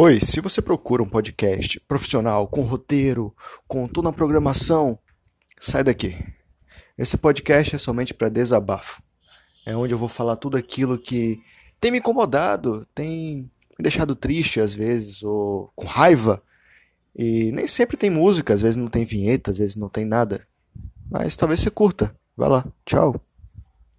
Oi, se você procura um podcast profissional, com roteiro, com toda a programação, sai daqui. Esse podcast é somente para desabafo. É onde eu vou falar tudo aquilo que tem me incomodado, tem me deixado triste às vezes, ou com raiva. E nem sempre tem música, às vezes não tem vinheta, às vezes não tem nada. Mas talvez você curta. Vai lá, tchau.